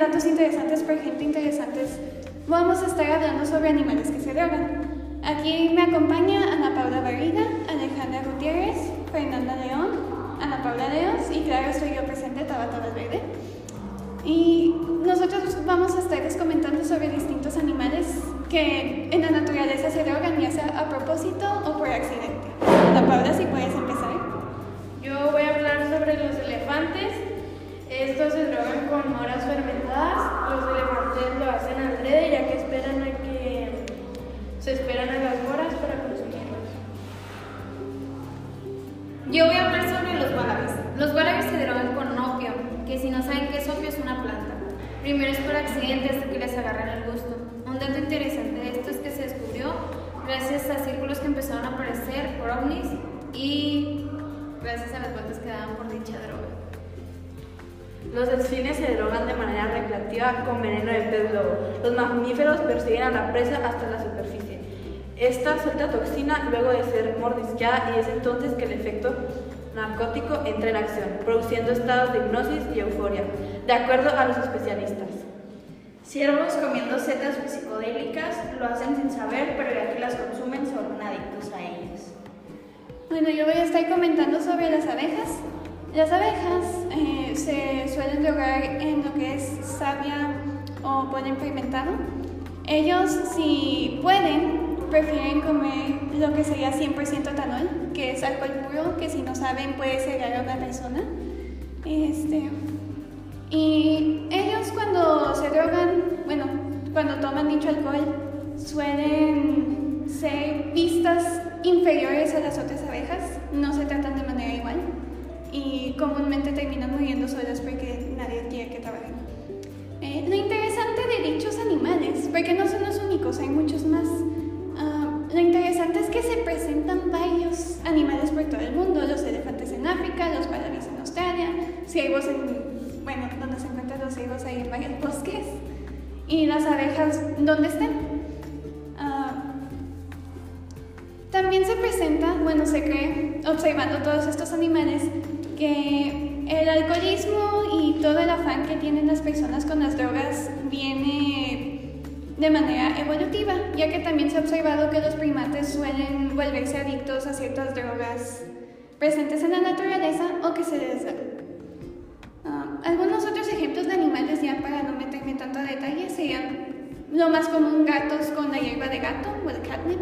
datos interesantes por gente interesantes, vamos a estar hablando sobre animales que se drogan. Aquí me acompaña Ana Paula Barriga, Alejandra Gutiérrez, Fernanda León, Ana Paula Leos y claro, estoy yo presente, Tabata Valverde. Y nosotros vamos a estarles comentando sobre distintos animales que en la naturaleza se drogan, ya sea a propósito o por accidente. Ana Paula, si puedes empezar. Yo voy a hablar sobre los wallabies. Los wallabies se drogan con opio, que si no saben qué es opio es una planta. Primero es por accidente hasta que les agarran el gusto. Un dato interesante de esto es que se descubrió gracias a círculos que empezaron a aparecer por ovnis y gracias a las vueltas que daban por dicha droga. Los delfines se drogan de manera recreativa con veneno de pez lobo. Los mamíferos persiguen a la presa hasta la superficie. Esta suelta toxina luego de ser mordisqueada y es entonces que el efecto narcótico entra en acción, produciendo estados de hipnosis y euforia, de acuerdo a los especialistas. Ciervos comiendo setas psicodélicas lo hacen sin saber, pero ya que las consumen se vuelven adictos a ellas. Bueno, yo voy a estar comentando sobre las abejas. Las abejas eh, se suelen drogar en lo que es savia o polen fermentado. Ellos, si pueden, prefieren comer lo que sería 100% etanol, que es alcohol puro, que si no saben puede cegar a una persona. Este, y ellos cuando se drogan, bueno, cuando toman dicho alcohol, suelen ser vistas inferiores a las otras abejas, no se tratan de manera igual y comúnmente terminan muriendo solas porque nadie quiere que trabajen. Eh, lo interesante de dichos animales, porque no son los únicos, Los wallabies en Australia, ciervos en, bueno, donde se encuentran los ciervos ahí en varios bosques, y las abejas donde estén. Uh, también se presenta, bueno, se cree, observando todos estos animales, que el alcoholismo y todo el afán que tienen las personas con las drogas viene de manera evolutiva, ya que también se ha observado que los primates suelen volverse adictos a ciertas drogas presentes en la naturaleza o que se da. Uh, algunos otros ejemplos de animales, ya para no meterme tanto detalle, serían lo más común gatos con la hierba de gato o el catnip,